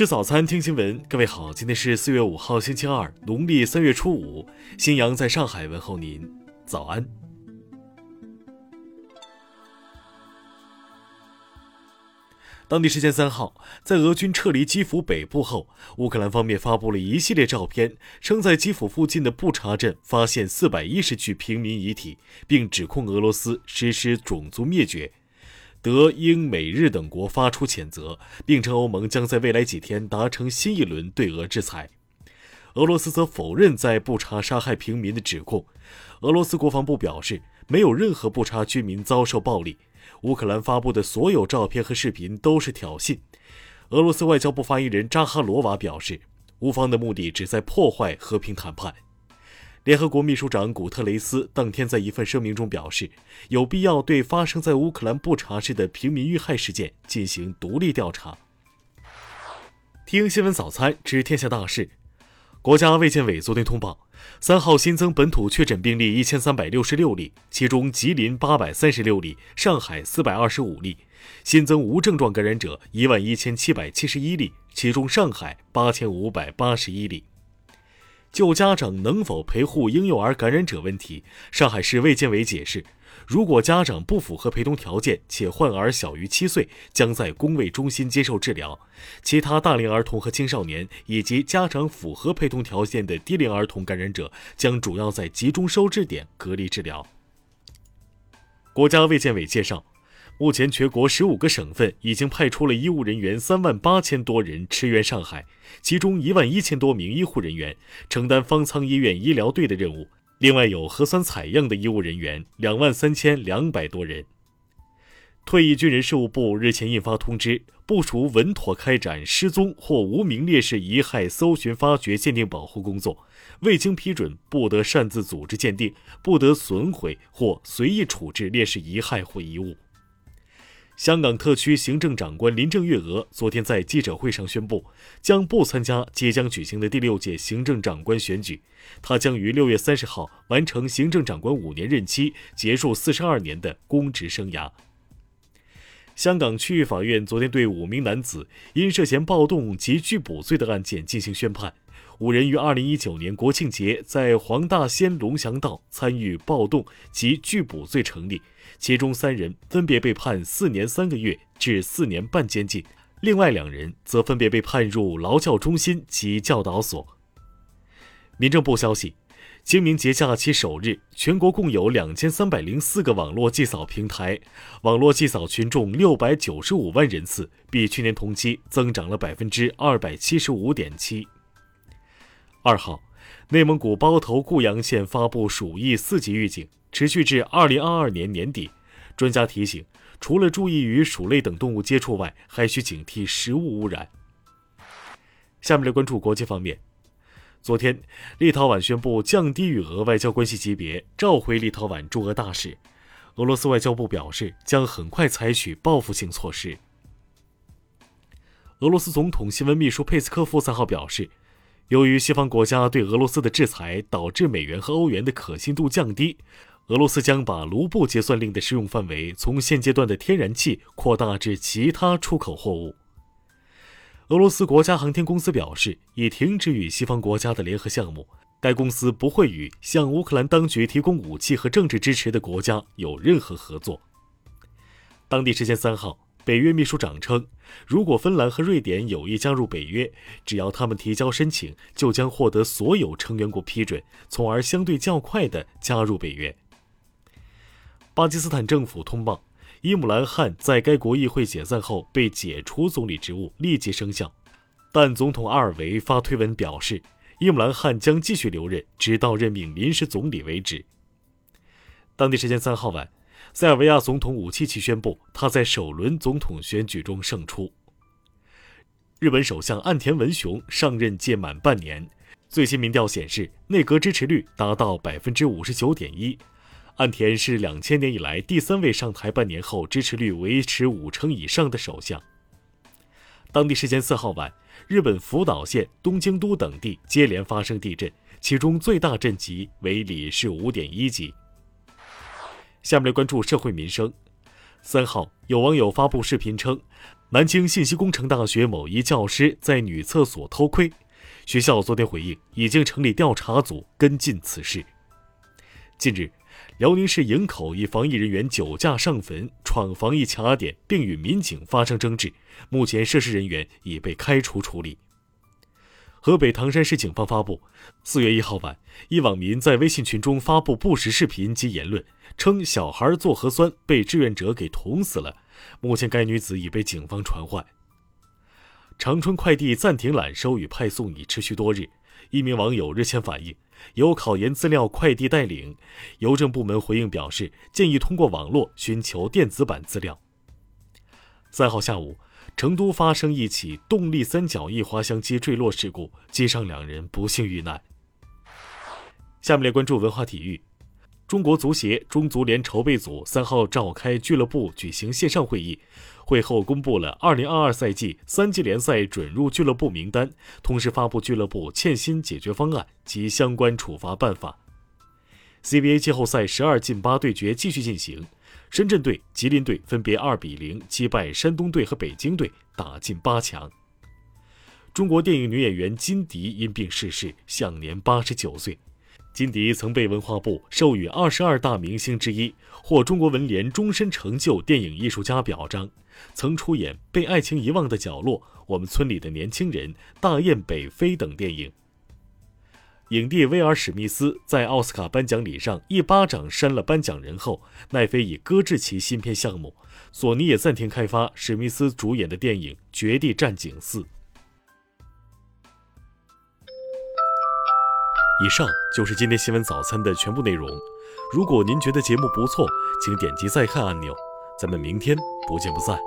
吃早餐，听新闻。各位好，今天是四月五号，星期二，农历三月初五。新阳在上海问候您，早安。当地时间三号，在俄军撤离基辅北部后，乌克兰方面发布了一系列照片，称在基辅附近的布查镇发现四百一十具平民遗体，并指控俄罗斯实施种族灭绝。德、英、美、日等国发出谴责，并称欧盟将在未来几天达成新一轮对俄制裁。俄罗斯则否认在布查杀害平民的指控。俄罗斯国防部表示，没有任何布查居民遭受暴力。乌克兰发布的所有照片和视频都是挑衅。俄罗斯外交部发言人扎哈罗娃表示，乌方的目的旨在破坏和平谈判。联合国秘书长古特雷斯当天在一份声明中表示，有必要对发生在乌克兰布查市的平民遇害事件进行独立调查。听新闻早餐知天下大事。国家卫健委昨天通报，三号新增本土确诊病例一千三百六十六例，其中吉林八百三十六例，上海四百二十五例；新增无症状感染者一万一千七百七十一例，其中上海八千五百八十一例。就家长能否陪护婴幼儿感染者问题，上海市卫健委解释，如果家长不符合陪同条件且患儿小于七岁，将在公卫中心接受治疗；其他大龄儿童和青少年以及家长符合陪同条件的低龄儿童感染者，将主要在集中收治点隔离治疗。国家卫健委介绍。目前，全国十五个省份已经派出了医务人员三万八千多人驰援上海，其中一万一千多名医护人员承担方舱医院医疗队的任务，另外有核酸采样的医务人员两万三千两百多人。退役军人事务部日前印发通知，部署稳妥开展失踪或无名烈士遗骸搜寻、发掘、鉴定、保护工作，未经批准不得擅自组织鉴定，不得损毁或随意处置烈士遗骸或遗物。香港特区行政长官林郑月娥昨天在记者会上宣布，将不参加即将举行的第六届行政长官选举。她将于六月三十号完成行政长官五年任期，结束四十二年的公职生涯。香港区域法院昨天对五名男子因涉嫌暴动及拒捕罪的案件进行宣判。五人于二零一九年国庆节在黄大仙龙翔道参与暴动及拒捕罪成立，其中三人分别被判四年三个月至四年半监禁，另外两人则分别被判入劳教中心及教导所。民政部消息，清明节假期首日，全国共有两千三百零四个网络祭扫平台，网络祭扫群众六百九十五万人次，比去年同期增长了百分之二百七十五点七。二号，内蒙古包头固阳县发布鼠疫四级预警，持续至二零二二年年底。专家提醒，除了注意与鼠类等动物接触外，还需警惕食物污染。下面来关注国际方面。昨天，立陶宛宣布降低与俄外交关系级别，召回立陶宛驻俄大使。俄罗斯外交部表示，将很快采取报复性措施。俄罗斯总统新闻秘书佩斯科夫三号表示。由于西方国家对俄罗斯的制裁，导致美元和欧元的可信度降低，俄罗斯将把卢布结算令的适用范围从现阶段的天然气扩大至其他出口货物。俄罗斯国家航天公司表示，已停止与西方国家的联合项目，该公司不会与向乌克兰当局提供武器和政治支持的国家有任何合作。当地时间三号。北约秘书长称，如果芬兰和瑞典有意加入北约，只要他们提交申请，就将获得所有成员国批准，从而相对较快地加入北约。巴基斯坦政府通报，伊姆兰汗在该国议会解散后被解除总理职务，立即生效。但总统阿尔维发推文表示，伊姆兰汗将继续留任，直到任命临时总理为止。当地时间三号晚。塞尔维亚总统武契奇宣布，他在首轮总统选举中胜出。日本首相岸田文雄上任届满半年，最新民调显示，内阁支持率达到百分之五十九点一。岸田是两千年以来第三位上台半年后支持率维持五成以上的首相。当地时间四号晚，日本福岛县、东京都等地接连发生地震，其中最大震级为里氏五点一级。下面来关注社会民生。三号，有网友发布视频称，南京信息工程大学某一教师在女厕所偷窥，学校昨天回应，已经成立调查组跟进此事。近日，辽宁市营口一防疫人员酒驾上坟，闯防疫卡点，并与民警发生争执，目前涉事人员已被开除处理。河北唐山市警方发布，四月一号晚，一网民在微信群中发布不实视频及言论，称小孩做核酸被志愿者给捅死了。目前，该女子已被警方传唤。长春快递暂停揽收与派送已持续多日。一名网友日前反映，有考研资料快递待领，邮政部门回应表示，建议通过网络寻求电子版资料。三号下午，成都发生一起动力三角翼滑翔机坠落事故，机上两人不幸遇难。下面来关注文化体育。中国足协中足联筹备组三号召开俱乐部举行线上会议，会后公布了2022赛季三级联赛准入俱乐部名单，同时发布俱乐部欠薪解决方案及相关处罚办法。CBA 季后赛十二进八对决继续进行，深圳队、吉林队分别二比零击败山东队和北京队，打进八强。中国电影女演员金迪因病逝世，享年八十九岁。金迪曾被文化部授予二十二大明星之一，获中国文联终身成就电影艺术家表彰，曾出演《被爱情遗忘的角落》《我们村里的年轻人》《大雁北飞》等电影。影帝威尔·史密斯在奥斯卡颁奖礼上一巴掌扇了颁奖人后，奈飞已搁置其新片项目，索尼也暂停开发史密斯主演的电影《绝地战警四》。以上就是今天新闻早餐的全部内容。如果您觉得节目不错，请点击再看按钮。咱们明天不见不散。